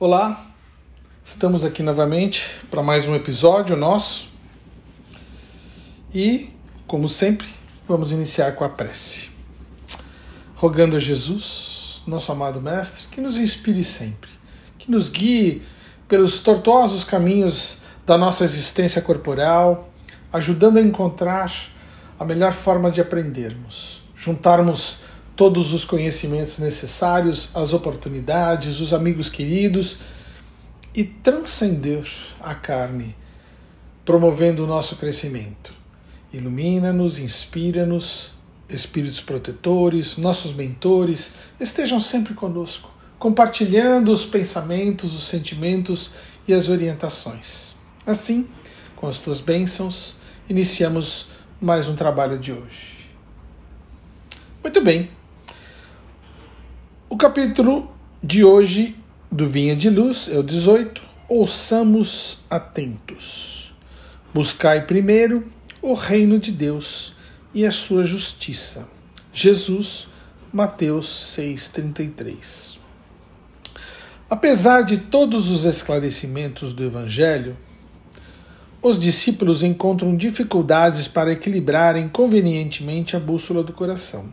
Olá, estamos aqui novamente para mais um episódio nosso e, como sempre, vamos iniciar com a prece. Rogando a Jesus, nosso amado Mestre, que nos inspire sempre, que nos guie pelos tortuosos caminhos da nossa existência corporal, ajudando a encontrar a melhor forma de aprendermos, juntarmos todos os conhecimentos necessários, as oportunidades, os amigos queridos e transcender a carne, promovendo o nosso crescimento. Ilumina-nos, inspira-nos, espíritos protetores, nossos mentores, estejam sempre conosco, compartilhando os pensamentos, os sentimentos e as orientações. Assim, com as tuas bênçãos, iniciamos mais um trabalho de hoje. Muito bem, o capítulo de hoje do Vinha de Luz é o 18. Ouçamos atentos. Buscai primeiro o reino de Deus e a sua justiça. Jesus, Mateus 6,33. Apesar de todos os esclarecimentos do Evangelho, os discípulos encontram dificuldades para equilibrarem convenientemente a bússola do coração.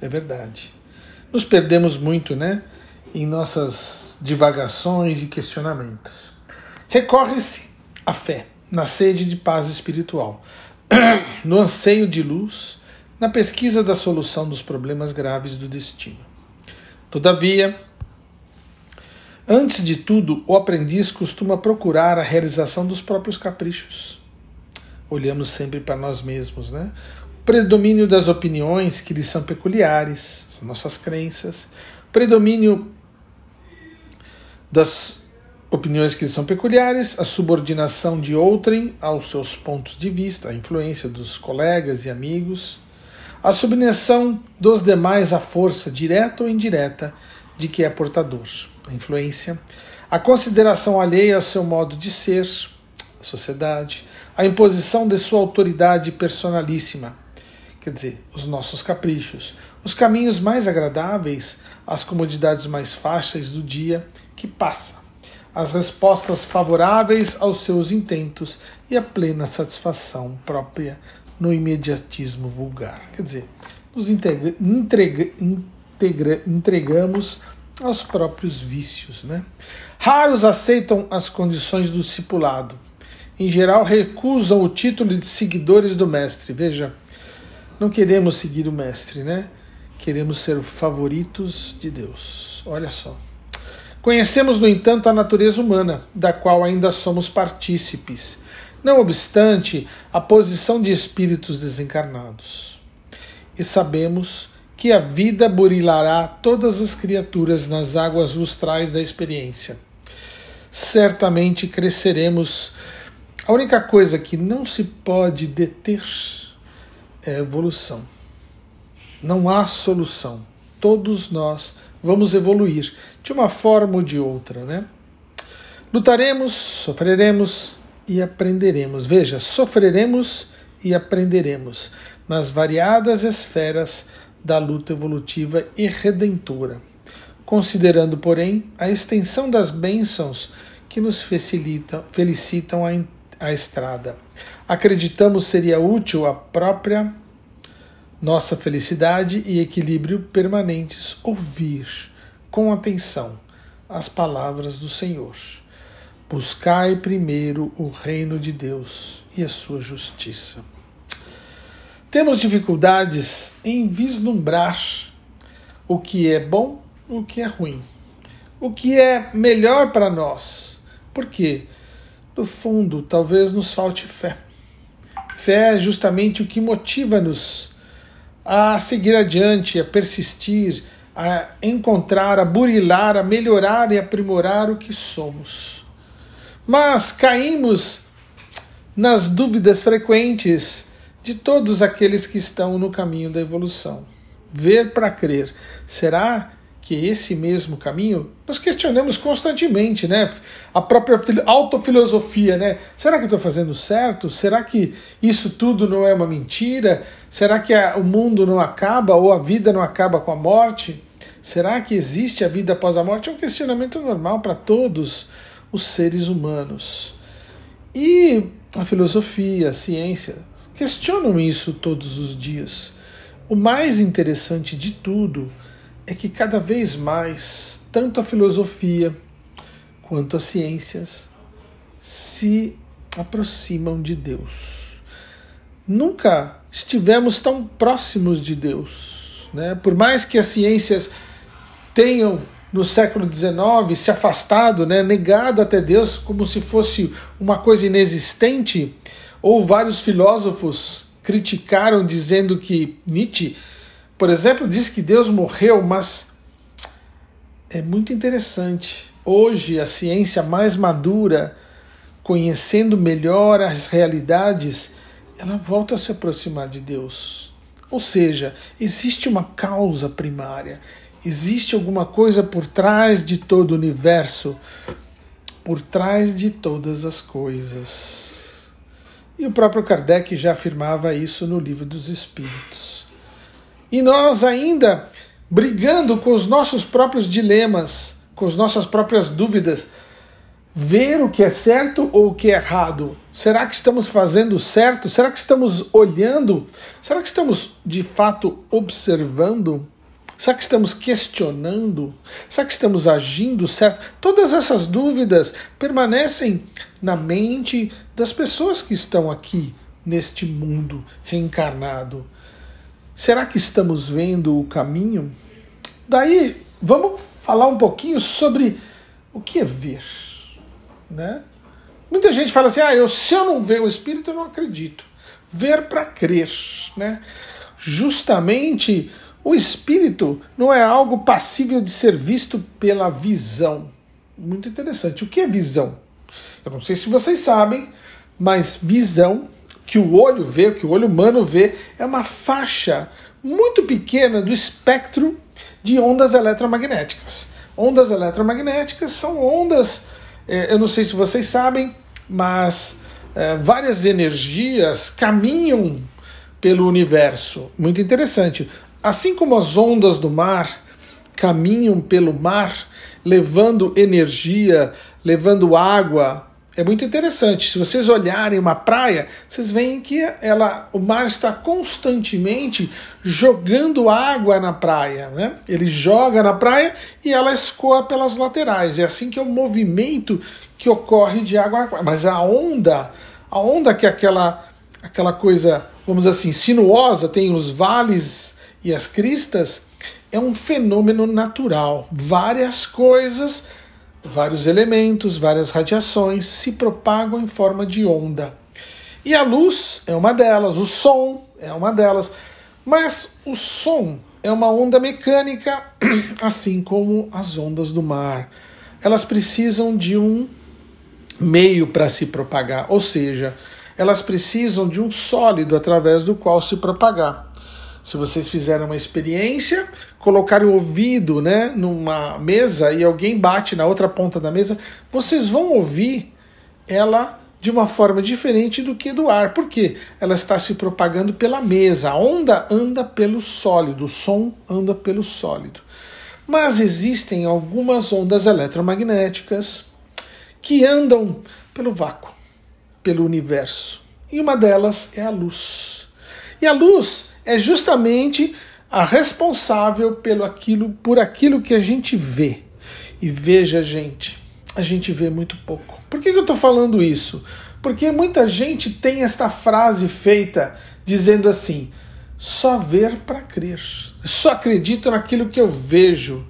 É verdade nos perdemos muito, né? Em nossas divagações e questionamentos. Recorre-se à fé, na sede de paz espiritual, no anseio de luz, na pesquisa da solução dos problemas graves do destino. Todavia, antes de tudo, o aprendiz costuma procurar a realização dos próprios caprichos. Olhamos sempre para nós mesmos, né? O predomínio das opiniões que lhes são peculiares, nossas crenças, predomínio das opiniões que são peculiares, a subordinação de outrem aos seus pontos de vista, a influência dos colegas e amigos, a submissão dos demais à força direta ou indireta de que é portador, a influência, a consideração alheia ao seu modo de ser, a sociedade, a imposição de sua autoridade personalíssima, quer dizer, os nossos caprichos, os caminhos mais agradáveis, as comodidades mais fáceis do dia que passa, as respostas favoráveis aos seus intentos e a plena satisfação própria no imediatismo vulgar. Quer dizer, nos entrega, entrega, integra, entregamos aos próprios vícios. Né? Raros aceitam as condições do discipulado. Em geral, recusam o título de seguidores do Mestre. Veja, não queremos seguir o Mestre, né? Queremos ser favoritos de Deus. Olha só. Conhecemos, no entanto, a natureza humana, da qual ainda somos partícipes, não obstante a posição de espíritos desencarnados. E sabemos que a vida burilará todas as criaturas nas águas lustrais da experiência. Certamente cresceremos. A única coisa que não se pode deter é a evolução. Não há solução. Todos nós vamos evoluir de uma forma ou de outra, né? Lutaremos, sofreremos e aprenderemos. Veja, sofreremos e aprenderemos nas variadas esferas da luta evolutiva e redentora, considerando, porém, a extensão das bênçãos que nos facilitam, felicitam a, a estrada. Acreditamos seria útil a própria nossa felicidade e equilíbrio permanentes ouvir com atenção as palavras do Senhor. Buscai primeiro o reino de Deus e a sua justiça. Temos dificuldades em vislumbrar o que é bom, o que é ruim, o que é melhor para nós. Porque, no fundo, talvez nos falte fé. Fé é justamente o que motiva-nos a seguir adiante, a persistir, a encontrar, a burilar, a melhorar e aprimorar o que somos. Mas caímos nas dúvidas frequentes de todos aqueles que estão no caminho da evolução. Ver para crer. Será que esse mesmo caminho nós questionamos constantemente, né? A própria autofilosofia, né? Será que estou fazendo certo? Será que isso tudo não é uma mentira? Será que a, o mundo não acaba ou a vida não acaba com a morte? Será que existe a vida após a morte? É um questionamento normal para todos os seres humanos. E a filosofia, a ciência questionam isso todos os dias. O mais interessante de tudo é que cada vez mais, tanto a filosofia quanto as ciências se aproximam de Deus. Nunca estivemos tão próximos de Deus. Né? Por mais que as ciências tenham no século XIX se afastado, né, negado até Deus como se fosse uma coisa inexistente, ou vários filósofos criticaram dizendo que Nietzsche, por exemplo, diz que Deus morreu, mas é muito interessante. Hoje a ciência mais madura, conhecendo melhor as realidades, ela volta a se aproximar de Deus. Ou seja, existe uma causa primária, Existe alguma coisa por trás de todo o universo, por trás de todas as coisas. E o próprio Kardec já afirmava isso no Livro dos Espíritos. E nós ainda brigando com os nossos próprios dilemas, com as nossas próprias dúvidas, ver o que é certo ou o que é errado. Será que estamos fazendo certo? Será que estamos olhando? Será que estamos de fato observando? Será que estamos questionando? Será que estamos agindo certo? Todas essas dúvidas permanecem na mente das pessoas que estão aqui neste mundo reencarnado. Será que estamos vendo o caminho? Daí, vamos falar um pouquinho sobre o que é ver, né? Muita gente fala assim: "Ah, eu se eu não ver o espírito, eu não acredito". Ver para crer, né? Justamente o espírito não é algo passível de ser visto pela visão. Muito interessante. O que é visão? Eu não sei se vocês sabem, mas visão, que o olho vê, que o olho humano vê, é uma faixa muito pequena do espectro de ondas eletromagnéticas. Ondas eletromagnéticas são ondas, eh, eu não sei se vocês sabem, mas eh, várias energias caminham pelo universo. Muito interessante. Assim como as ondas do mar caminham pelo mar, levando energia, levando água, é muito interessante. Se vocês olharem uma praia, vocês veem que ela, o mar está constantemente jogando água na praia. Né? Ele joga na praia e ela escoa pelas laterais. É assim que é o movimento que ocorre de água. Mas a onda, a onda que é aquela, aquela coisa, vamos dizer assim, sinuosa, tem os vales e as cristas é um fenômeno natural. Várias coisas, vários elementos, várias radiações se propagam em forma de onda. E a luz é uma delas, o som é uma delas. Mas o som é uma onda mecânica, assim como as ondas do mar. Elas precisam de um meio para se propagar, ou seja, elas precisam de um sólido através do qual se propagar. Se vocês fizerem uma experiência, colocarem o ouvido né, numa mesa e alguém bate na outra ponta da mesa, vocês vão ouvir ela de uma forma diferente do que do ar. Por quê? Ela está se propagando pela mesa. A onda anda pelo sólido, o som anda pelo sólido. Mas existem algumas ondas eletromagnéticas que andam pelo vácuo, pelo universo. E uma delas é a luz. E a luz é justamente a responsável pelo aquilo, por aquilo que a gente vê. E veja, gente, a gente vê muito pouco. Por que, que eu estou falando isso? Porque muita gente tem esta frase feita dizendo assim: só ver para crer. Só acredito naquilo que eu vejo.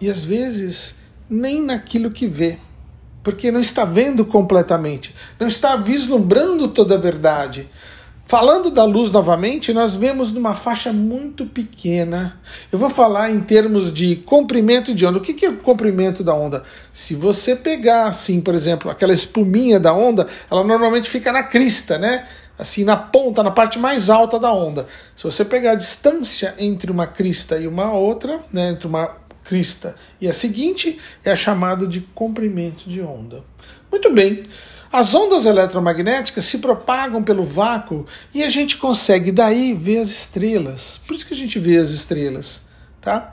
E às vezes nem naquilo que vê. Porque não está vendo completamente, não está vislumbrando toda a verdade. Falando da luz novamente, nós vemos numa faixa muito pequena. Eu vou falar em termos de comprimento de onda. O que é o comprimento da onda? Se você pegar, assim, por exemplo, aquela espuminha da onda, ela normalmente fica na crista, né? Assim, na ponta, na parte mais alta da onda. Se você pegar a distância entre uma crista e uma outra, né, entre uma crista e a seguinte, é chamado de comprimento de onda. Muito bem. As ondas eletromagnéticas se propagam pelo vácuo e a gente consegue daí ver as estrelas. Por isso que a gente vê as estrelas, tá?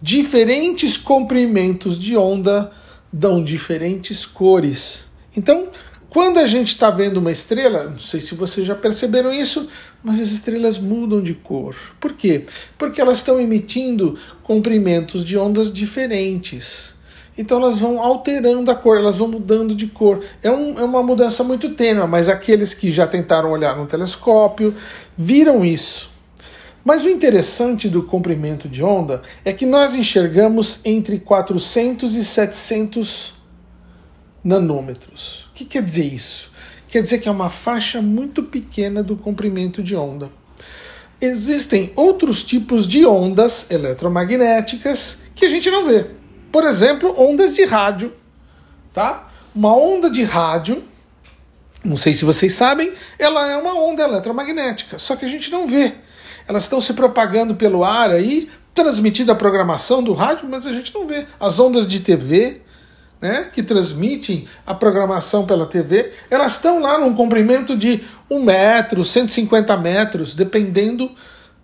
diferentes comprimentos de onda dão diferentes cores. Então, quando a gente está vendo uma estrela, não sei se vocês já perceberam isso, mas as estrelas mudam de cor. Por quê? Porque elas estão emitindo comprimentos de ondas diferentes. Então elas vão alterando a cor, elas vão mudando de cor. É, um, é uma mudança muito tênue, mas aqueles que já tentaram olhar no telescópio viram isso. Mas o interessante do comprimento de onda é que nós enxergamos entre 400 e 700 nanômetros. O que quer dizer isso? Quer dizer que é uma faixa muito pequena do comprimento de onda. Existem outros tipos de ondas eletromagnéticas que a gente não vê. Por exemplo, ondas de rádio, tá? Uma onda de rádio, não sei se vocês sabem, ela é uma onda eletromagnética, só que a gente não vê. Elas estão se propagando pelo ar aí, transmitindo a programação do rádio, mas a gente não vê. As ondas de TV, né, que transmitem a programação pela TV, elas estão lá num comprimento de 1 metro, 150 metros, dependendo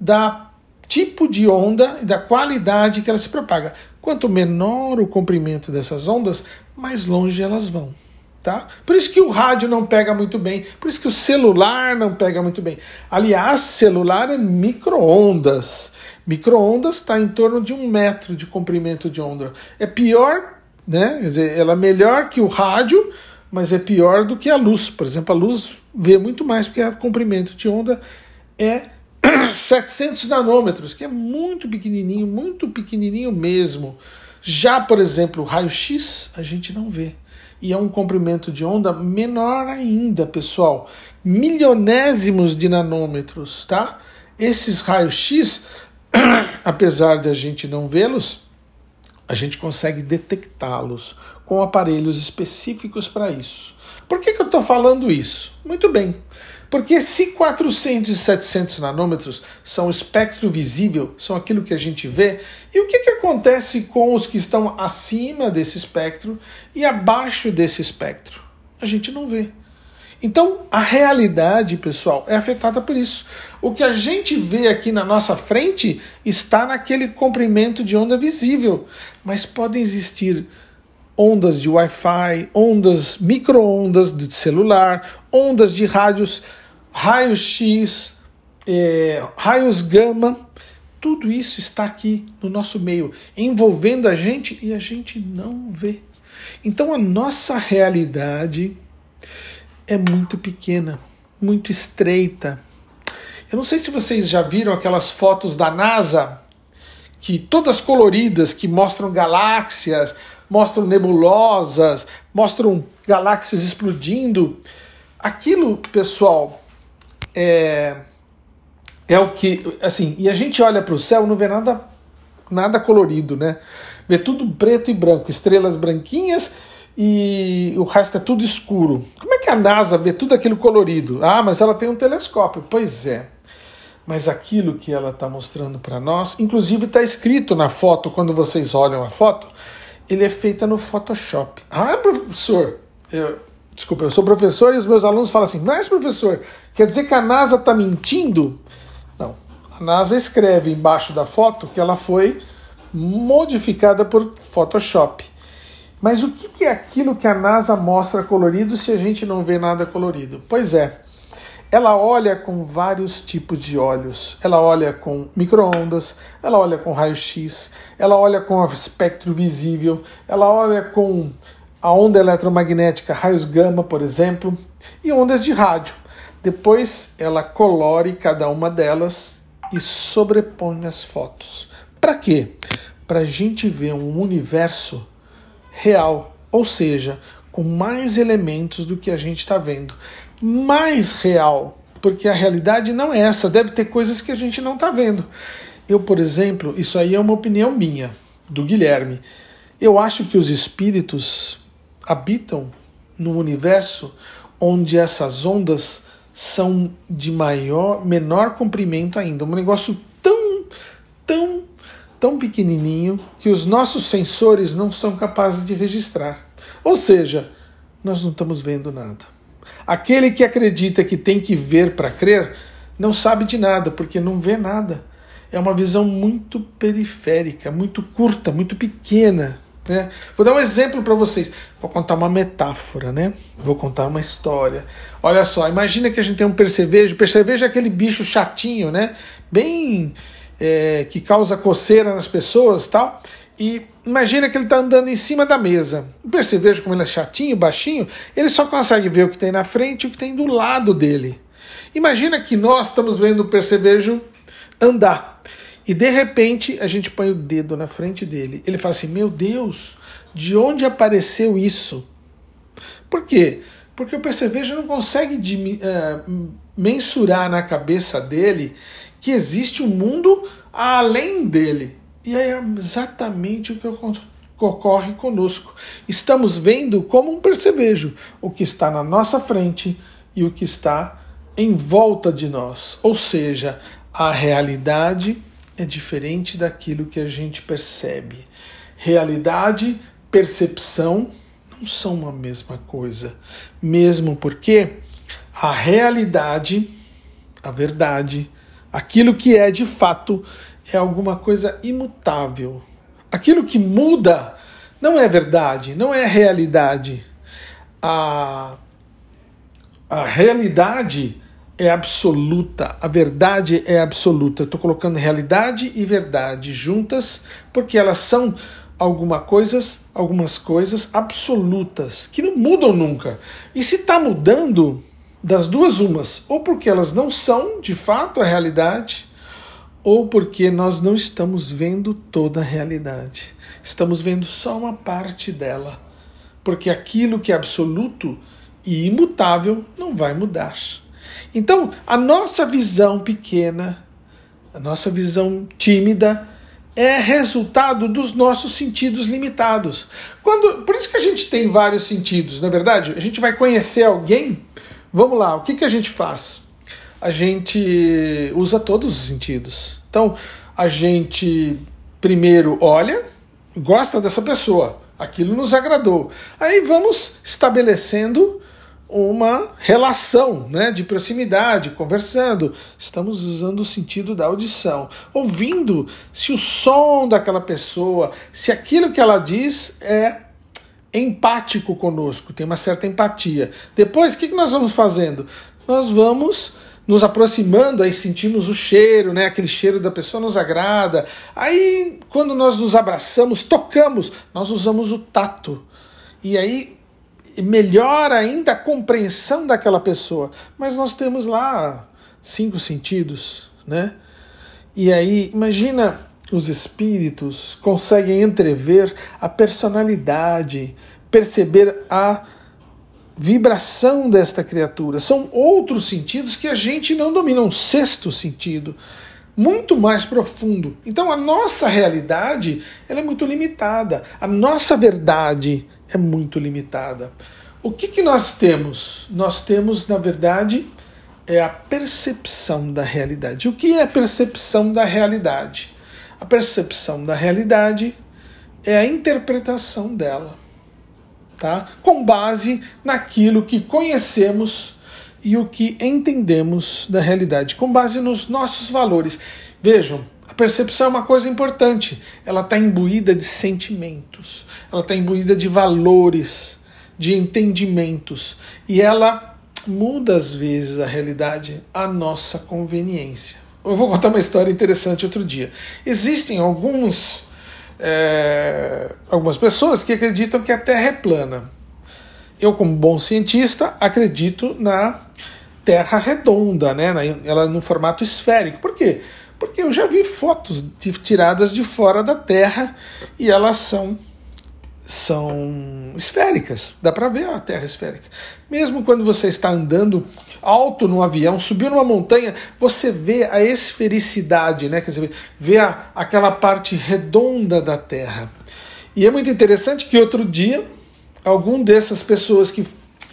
da tipo de onda e da qualidade que ela se propaga. Quanto menor o comprimento dessas ondas, mais longe elas vão. Tá? Por isso que o rádio não pega muito bem, por isso que o celular não pega muito bem. Aliás, celular é micro-ondas. Micro-ondas está em torno de um metro de comprimento de onda. É pior, né? Quer dizer, ela é melhor que o rádio, mas é pior do que a luz. Por exemplo, a luz vê muito mais, porque o comprimento de onda é 700 nanômetros, que é muito pequenininho, muito pequenininho mesmo. Já, por exemplo, raio-x a gente não vê. E é um comprimento de onda menor ainda, pessoal. Milionésimos de nanômetros, tá? Esses raios-x, apesar de a gente não vê-los, a gente consegue detectá-los com aparelhos específicos para isso. Por que, que eu estou falando isso? Muito bem, porque se 400 e 700 nanômetros são o espectro visível, são aquilo que a gente vê, e o que, que acontece com os que estão acima desse espectro e abaixo desse espectro? A gente não vê. Então, a realidade, pessoal, é afetada por isso. O que a gente vê aqui na nossa frente está naquele comprimento de onda visível, mas podem existir ondas de Wi-Fi, ondas micro-ondas de celular, ondas de rádios raios-x, é, raios gama, tudo isso está aqui no nosso meio, envolvendo a gente e a gente não vê. Então a nossa realidade é muito pequena, muito estreita. Eu não sei se vocês já viram aquelas fotos da NASA, que todas coloridas, que mostram galáxias, mostram nebulosas, mostram galáxias explodindo. Aquilo, pessoal, é, é o que. Assim, e a gente olha para o céu não vê nada, nada colorido, né? Vê tudo preto e branco, estrelas branquinhas e o resto é tudo escuro. Como é que a NASA vê tudo aquilo colorido? Ah, mas ela tem um telescópio. Pois é. Mas aquilo que ela está mostrando para nós, inclusive está escrito na foto, quando vocês olham a foto, ele é feita no Photoshop. Ah, professor, eu, Desculpa, eu sou professor e os meus alunos falam assim: mas professor, quer dizer que a NASA está mentindo? Não. A NASA escreve embaixo da foto que ela foi modificada por Photoshop. Mas o que é aquilo que a NASA mostra colorido se a gente não vê nada colorido? Pois é, ela olha com vários tipos de olhos. Ela olha com microondas, ela olha com raio-x, ela olha com espectro visível, ela olha com a onda eletromagnética raios gama, por exemplo, e ondas de rádio. Depois ela colore cada uma delas e sobrepõe as fotos. Para quê? Para a gente ver um universo real, ou seja, com mais elementos do que a gente está vendo. Mais real, porque a realidade não é essa, deve ter coisas que a gente não está vendo. Eu, por exemplo, isso aí é uma opinião minha, do Guilherme. Eu acho que os espíritos habitam num universo onde essas ondas são de maior, menor comprimento ainda, um negócio tão, tão, tão pequenininho que os nossos sensores não são capazes de registrar. Ou seja, nós não estamos vendo nada. Aquele que acredita que tem que ver para crer não sabe de nada, porque não vê nada. é uma visão muito periférica, muito curta, muito pequena. Né? Vou dar um exemplo para vocês. Vou contar uma metáfora, né? Vou contar uma história. Olha só, imagina que a gente tem um percevejo. Percevejo é aquele bicho chatinho, né? Bem é, que causa coceira nas pessoas, tal. E imagina que ele está andando em cima da mesa. O percevejo, como ele é chatinho, baixinho, ele só consegue ver o que tem na frente e o que tem do lado dele. Imagina que nós estamos vendo o percevejo andar. E de repente a gente põe o dedo na frente dele. Ele fala assim: Meu Deus, de onde apareceu isso? Por quê? Porque o percevejo não consegue uh, mensurar na cabeça dele que existe um mundo além dele. E é exatamente o que ocorre conosco. Estamos vendo como um percevejo o que está na nossa frente e o que está em volta de nós. Ou seja, a realidade é diferente daquilo que a gente percebe. Realidade, percepção não são a mesma coisa. Mesmo porque a realidade, a verdade, aquilo que é de fato, é alguma coisa imutável. Aquilo que muda não é verdade, não é realidade. A, a realidade é absoluta, a verdade é absoluta. Estou colocando realidade e verdade juntas porque elas são alguma coisas, algumas coisas absolutas que não mudam nunca. E se está mudando, das duas umas, ou porque elas não são de fato a realidade, ou porque nós não estamos vendo toda a realidade. Estamos vendo só uma parte dela. Porque aquilo que é absoluto e imutável não vai mudar. Então, a nossa visão pequena, a nossa visão tímida, é resultado dos nossos sentidos limitados. Quando, por isso que a gente tem vários sentidos, na é verdade. A gente vai conhecer alguém. Vamos lá, o que, que a gente faz? A gente usa todos os sentidos. Então, a gente primeiro olha, gosta dessa pessoa, aquilo nos agradou. Aí vamos estabelecendo uma relação né, de proximidade, conversando. Estamos usando o sentido da audição, ouvindo se o som daquela pessoa, se aquilo que ela diz é empático conosco, tem uma certa empatia. Depois, o que, que nós vamos fazendo? Nós vamos nos aproximando, aí sentimos o cheiro, né? Aquele cheiro da pessoa nos agrada. Aí, quando nós nos abraçamos, tocamos, nós usamos o tato. E aí melhora ainda a compreensão daquela pessoa. Mas nós temos lá cinco sentidos, né? E aí, imagina os espíritos conseguem entrever a personalidade, perceber a vibração desta criatura. São outros sentidos que a gente não domina, um sexto sentido, muito mais profundo. Então a nossa realidade ela é muito limitada, a nossa verdade é muito limitada. O que, que nós temos? Nós temos, na verdade, é a percepção da realidade. O que é a percepção da realidade? A percepção da realidade é a interpretação dela, tá? Com base naquilo que conhecemos e o que entendemos da realidade, com base nos nossos valores. Vejam, a percepção é uma coisa importante. Ela está imbuída de sentimentos, ela está imbuída de valores, de entendimentos. E ela muda às vezes a realidade à nossa conveniência. Eu vou contar uma história interessante outro dia. Existem alguns, é, algumas pessoas que acreditam que a Terra é plana. Eu, como bom cientista, acredito na Terra redonda, né? ela no formato esférico. Por quê? Porque eu já vi fotos de, tiradas de fora da Terra e elas são são esféricas, dá para ver a Terra esférica. Mesmo quando você está andando alto no avião, subiu numa montanha, você vê a esfericidade, né? Quer dizer, vê a, aquela parte redonda da Terra. E é muito interessante que outro dia, algum dessas pessoas que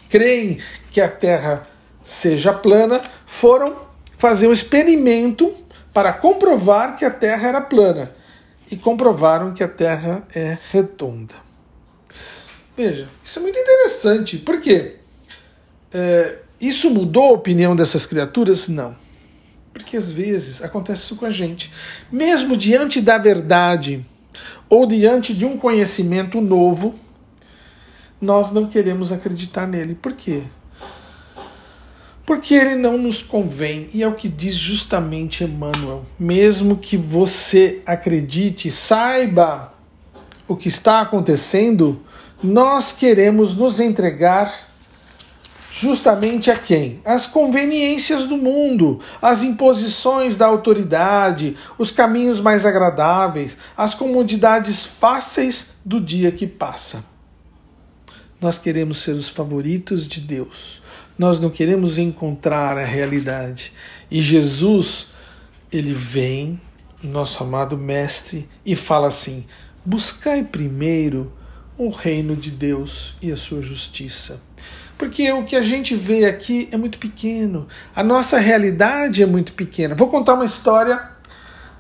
creem que a Terra seja plana foram fazer um experimento para comprovar que a Terra era plana e comprovaram que a Terra é redonda. Veja, isso é muito interessante. Por quê? É, isso mudou a opinião dessas criaturas? Não. Porque às vezes acontece isso com a gente. Mesmo diante da verdade ou diante de um conhecimento novo, nós não queremos acreditar nele. Por quê? Porque ele não nos convém, e é o que diz justamente Emmanuel. Mesmo que você acredite, saiba o que está acontecendo, nós queremos nos entregar justamente a quem? As conveniências do mundo, as imposições da autoridade, os caminhos mais agradáveis, as comodidades fáceis do dia que passa. Nós queremos ser os favoritos de Deus. Nós não queremos encontrar a realidade. E Jesus, ele vem, nosso amado mestre, e fala assim: buscai primeiro o reino de Deus e a sua justiça porque o que a gente vê aqui é muito pequeno, a nossa realidade é muito pequena. Vou contar uma história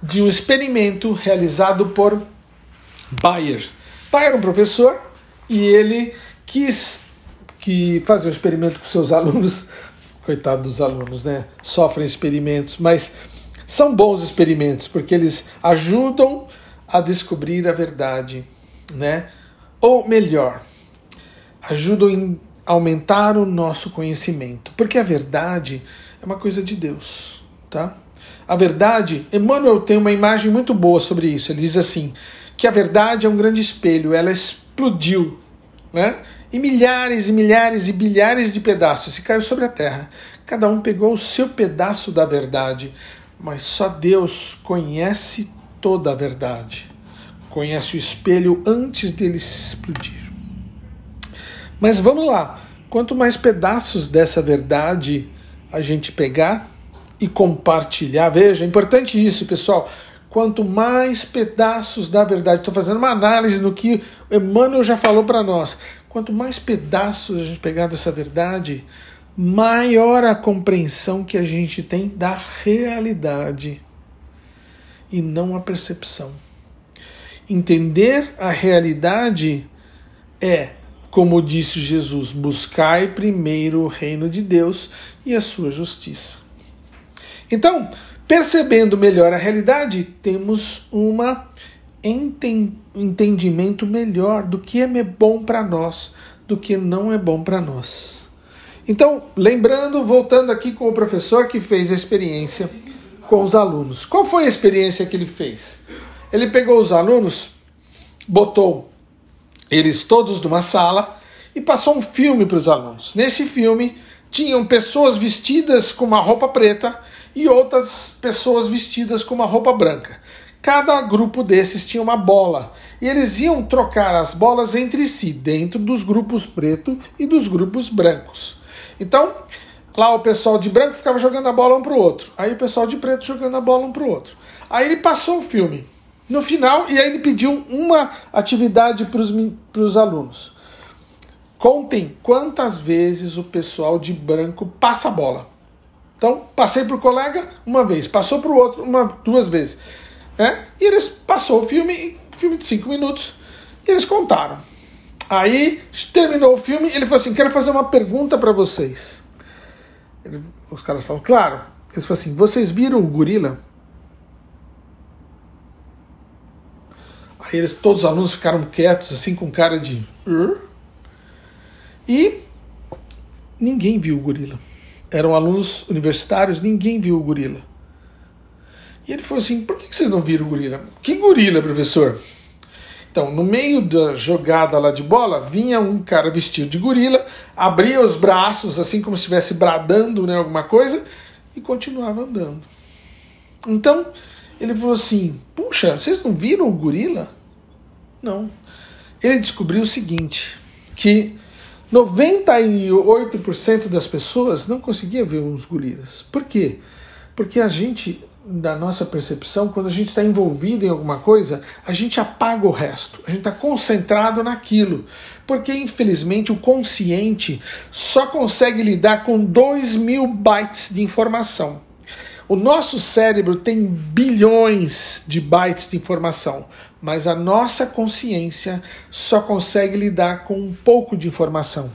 de um experimento realizado por Bayer. Bayer era um professor e ele quis que fazer um experimento com seus alunos. Coitado dos alunos, né? Sofrem experimentos, mas são bons experimentos porque eles ajudam a descobrir a verdade, né? Ou melhor, ajudam em aumentar o nosso conhecimento, porque a verdade é uma coisa de Deus, tá? A verdade, Emmanuel tem uma imagem muito boa sobre isso. Ele diz assim: que a verdade é um grande espelho, ela explodiu, né? E milhares e milhares e bilhares de pedaços e caiu sobre a terra. Cada um pegou o seu pedaço da verdade, mas só Deus conhece toda a verdade. Conhece o espelho antes dele explodir. Mas vamos lá. Quanto mais pedaços dessa verdade a gente pegar e compartilhar, veja, é importante isso, pessoal. Quanto mais pedaços da verdade, estou fazendo uma análise no que Emmanuel já falou para nós. Quanto mais pedaços a gente pegar dessa verdade, maior a compreensão que a gente tem da realidade e não a percepção. Entender a realidade é como disse Jesus, buscai primeiro o reino de Deus e a sua justiça. Então, percebendo melhor a realidade, temos um entendimento melhor do que é bom para nós, do que não é bom para nós. Então, lembrando, voltando aqui com o professor que fez a experiência com os alunos. Qual foi a experiência que ele fez? Ele pegou os alunos, botou eles todos numa sala e passou um filme para os alunos. Nesse filme tinham pessoas vestidas com uma roupa preta e outras pessoas vestidas com uma roupa branca. Cada grupo desses tinha uma bola e eles iam trocar as bolas entre si, dentro dos grupos preto e dos grupos brancos. Então, lá o pessoal de branco ficava jogando a bola um para o outro, aí o pessoal de preto jogando a bola um para o outro. Aí ele passou o filme. No final, e aí ele pediu uma atividade para os alunos. Contem quantas vezes o pessoal de branco passa a bola. Então, passei para o colega uma vez, passou para o outro uma, duas vezes. Né? E eles passou o filme, filme de cinco minutos, e eles contaram. Aí terminou o filme, ele falou assim: quero fazer uma pergunta para vocês. Ele, os caras falaram, claro. Eles falaram assim: vocês viram o gorila? Aí eles, todos os alunos ficaram quietos, assim, com cara de. E ninguém viu o gorila. Eram alunos universitários, ninguém viu o gorila. E ele falou assim: por que vocês não viram o gorila? Que gorila, professor? Então, no meio da jogada lá de bola, vinha um cara vestido de gorila, abria os braços, assim como se estivesse bradando né, alguma coisa, e continuava andando. Então, ele falou assim: Puxa, vocês não viram o gorila? Não. Ele descobriu o seguinte: que 98% das pessoas não conseguia ver uns gorilas. Por quê? Porque a gente, da nossa percepção, quando a gente está envolvido em alguma coisa, a gente apaga o resto. A gente está concentrado naquilo. Porque, infelizmente, o consciente só consegue lidar com 2 mil bytes de informação. O nosso cérebro tem bilhões de bytes de informação mas a nossa consciência só consegue lidar com um pouco de informação.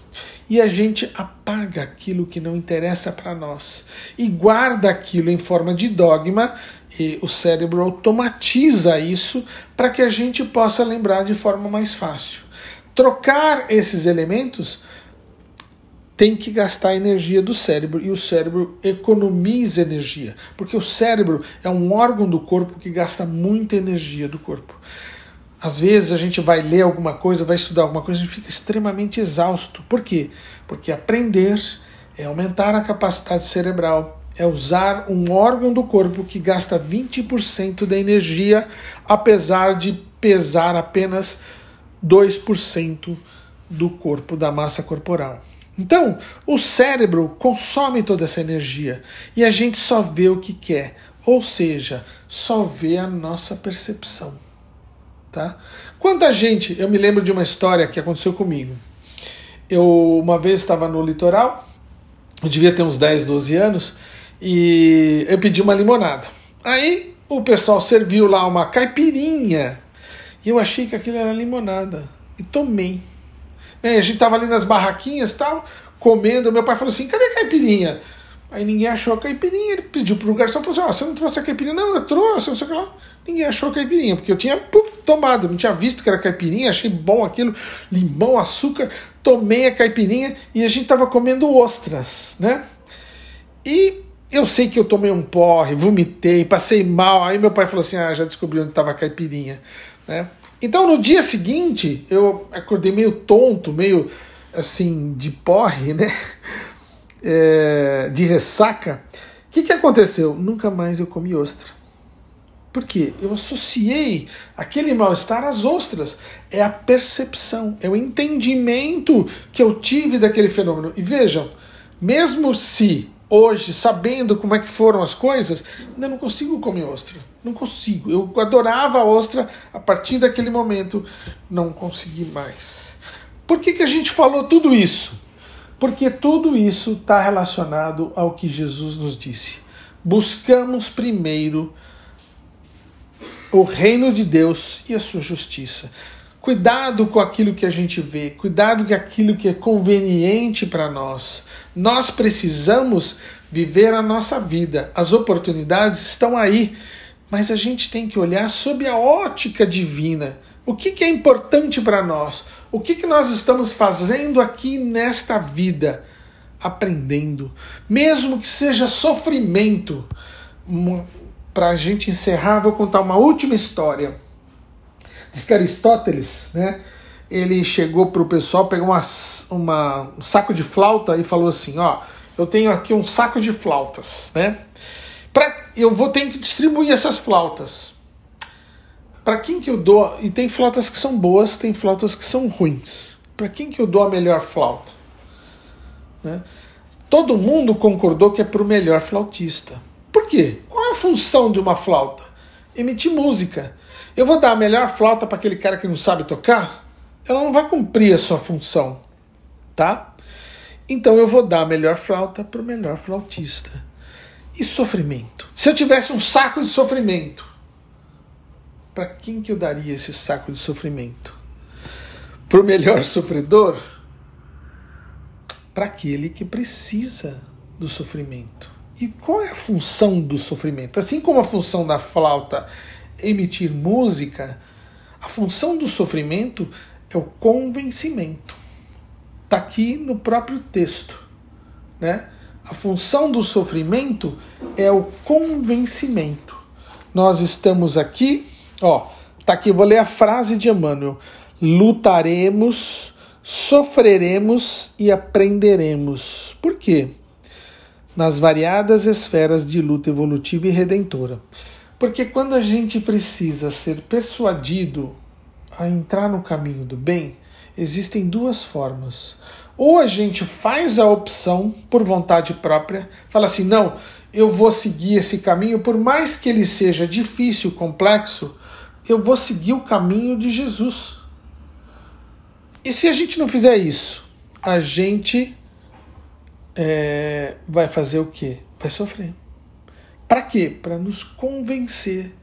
E a gente apaga aquilo que não interessa para nós e guarda aquilo em forma de dogma, e o cérebro automatiza isso para que a gente possa lembrar de forma mais fácil. Trocar esses elementos tem que gastar energia do cérebro e o cérebro economiza energia, porque o cérebro é um órgão do corpo que gasta muita energia do corpo. Às vezes a gente vai ler alguma coisa, vai estudar alguma coisa e fica extremamente exausto. Por quê? Porque aprender é aumentar a capacidade cerebral, é usar um órgão do corpo que gasta 20% da energia, apesar de pesar apenas 2% do corpo, da massa corporal. Então, o cérebro consome toda essa energia e a gente só vê o que quer, ou seja, só vê a nossa percepção. Tá? Quanta gente, eu me lembro de uma história que aconteceu comigo. Eu uma vez estava no litoral, eu devia ter uns 10, 12 anos, e eu pedi uma limonada. Aí o pessoal serviu lá uma caipirinha e eu achei que aquilo era limonada e tomei. É, a gente tava ali nas barraquinhas e tal, comendo. Meu pai falou assim: cadê a caipirinha? Aí ninguém achou a caipirinha. Ele pediu pro garçom falou assim: oh, você não trouxe a caipirinha? Não, eu trouxe, não sei o que lá. Ninguém achou a caipirinha, porque eu tinha puff, tomado, não tinha visto que era caipirinha, achei bom aquilo, limão, açúcar, tomei a caipirinha e a gente tava comendo ostras, né? E eu sei que eu tomei um porre, vomitei, passei mal. Aí meu pai falou assim: ah, já descobri onde estava a caipirinha, né? Então no dia seguinte eu acordei meio tonto, meio assim de porre, né? É, de ressaca. O que, que aconteceu? Nunca mais eu comi ostra. Por quê? Eu associei aquele mal-estar às ostras. É a percepção, é o entendimento que eu tive daquele fenômeno. E vejam, mesmo se hoje, sabendo como é que foram as coisas, ainda não consigo comer ostra. Não consigo. Eu adorava a ostra, a partir daquele momento não consegui mais. Por que, que a gente falou tudo isso? Porque tudo isso está relacionado ao que Jesus nos disse. Buscamos primeiro o reino de Deus e a sua justiça. Cuidado com aquilo que a gente vê, cuidado com aquilo que é conveniente para nós. Nós precisamos viver a nossa vida. As oportunidades estão aí, mas a gente tem que olhar sob a ótica divina. O que, que é importante para nós? O que, que nós estamos fazendo aqui nesta vida? Aprendendo, mesmo que seja sofrimento. Para a gente encerrar, vou contar uma última história Diz que Aristóteles, né? Ele chegou para o pessoal, pegou uma, uma, um saco de flauta e falou assim: Ó, eu tenho aqui um saco de flautas, né? Pra, eu vou ter que distribuir essas flautas. Para quem que eu dou? E tem flautas que são boas, tem flautas que são ruins. Para quem que eu dou a melhor flauta? Né? Todo mundo concordou que é para o melhor flautista. Por quê? Qual é a função de uma flauta? Emitir música. Eu vou dar a melhor flauta para aquele cara que não sabe tocar? Ela não vai cumprir a sua função, tá? Então eu vou dar a melhor flauta para o melhor flautista. E sofrimento? Se eu tivesse um saco de sofrimento, para quem que eu daria esse saco de sofrimento? Para o melhor sofredor? Para aquele que precisa do sofrimento. E qual é a função do sofrimento? Assim como a função da flauta emitir música, a função do sofrimento é o convencimento. Está aqui no próprio texto. Né? A função do sofrimento é o convencimento. Nós estamos aqui, ó, tá aqui, vou ler a frase de Emmanuel: lutaremos, sofreremos e aprenderemos. Por quê? Nas variadas esferas de luta evolutiva e redentora. Porque quando a gente precisa ser persuadido a entrar no caminho do bem, existem duas formas. Ou a gente faz a opção por vontade própria, fala assim: não, eu vou seguir esse caminho, por mais que ele seja difícil, complexo, eu vou seguir o caminho de Jesus. E se a gente não fizer isso, a gente é, vai fazer o quê? Vai sofrer. Para quê? Para nos convencer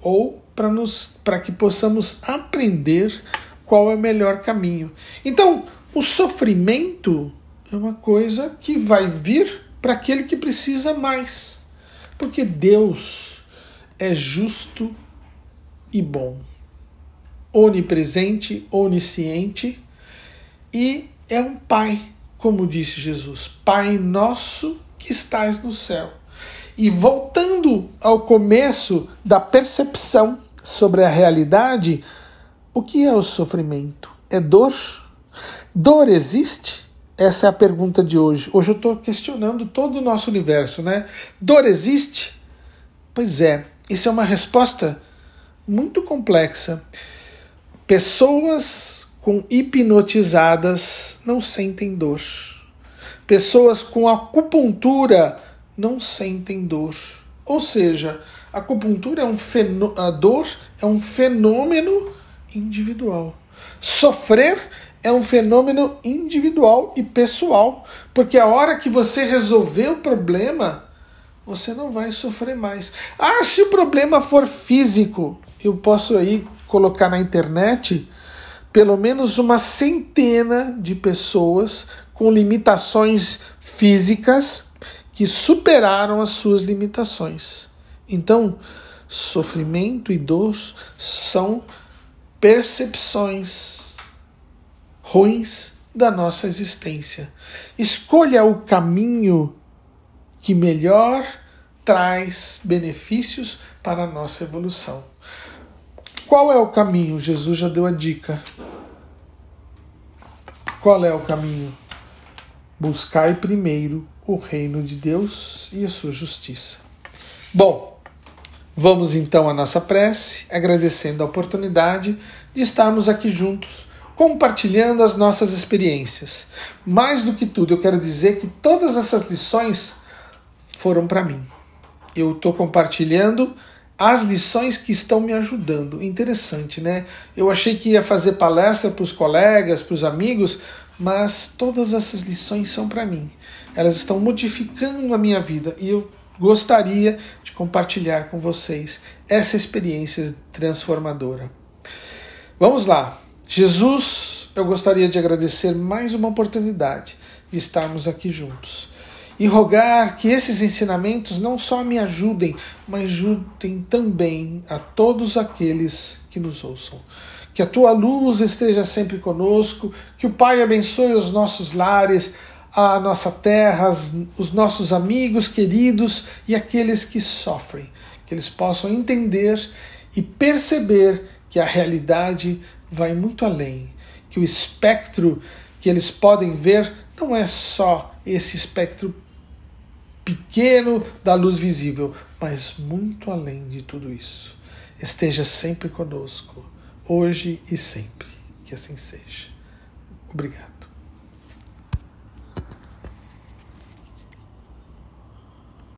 ou para nos para que possamos aprender qual é o melhor caminho. Então, o sofrimento é uma coisa que vai vir para aquele que precisa mais. Porque Deus é justo e bom, onipresente, onisciente e é um Pai, como disse Jesus, Pai nosso que estás no céu. E voltando ao começo da percepção sobre a realidade, o que é o sofrimento? É dor? Dor existe? Essa é a pergunta de hoje. Hoje eu estou questionando todo o nosso universo, né? Dor existe? Pois é, isso é uma resposta muito complexa. Pessoas com hipnotizadas não sentem dor. Pessoas com acupuntura não sentem dor. Ou seja, a acupuntura é um a dor é um fenômeno individual. Sofrer é um fenômeno individual e pessoal, porque a hora que você resolver o problema, você não vai sofrer mais. Ah, se o problema for físico, eu posso aí colocar na internet pelo menos uma centena de pessoas com limitações físicas que superaram as suas limitações. Então, sofrimento e dor são percepções ruins da nossa existência. Escolha o caminho que melhor traz benefícios para a nossa evolução. Qual é o caminho? Jesus já deu a dica. Qual é o caminho? Buscai primeiro o reino de Deus e a sua justiça. Bom, vamos então à nossa prece, agradecendo a oportunidade de estarmos aqui juntos, compartilhando as nossas experiências. Mais do que tudo, eu quero dizer que todas essas lições foram para mim. Eu estou compartilhando as lições que estão me ajudando. Interessante, né? Eu achei que ia fazer palestra para os colegas, para os amigos, mas todas essas lições são para mim. Elas estão modificando a minha vida e eu gostaria de compartilhar com vocês essa experiência transformadora. Vamos lá. Jesus, eu gostaria de agradecer mais uma oportunidade de estarmos aqui juntos e rogar que esses ensinamentos não só me ajudem, mas ajudem também a todos aqueles que nos ouçam. Que a tua luz esteja sempre conosco, que o Pai abençoe os nossos lares, a nossa terra, os nossos amigos queridos e aqueles que sofrem. Que eles possam entender e perceber que a realidade vai muito além, que o espectro que eles podem ver não é só esse espectro pequeno da luz visível, mas muito além de tudo isso. Esteja sempre conosco hoje e sempre. Que assim seja. Obrigado.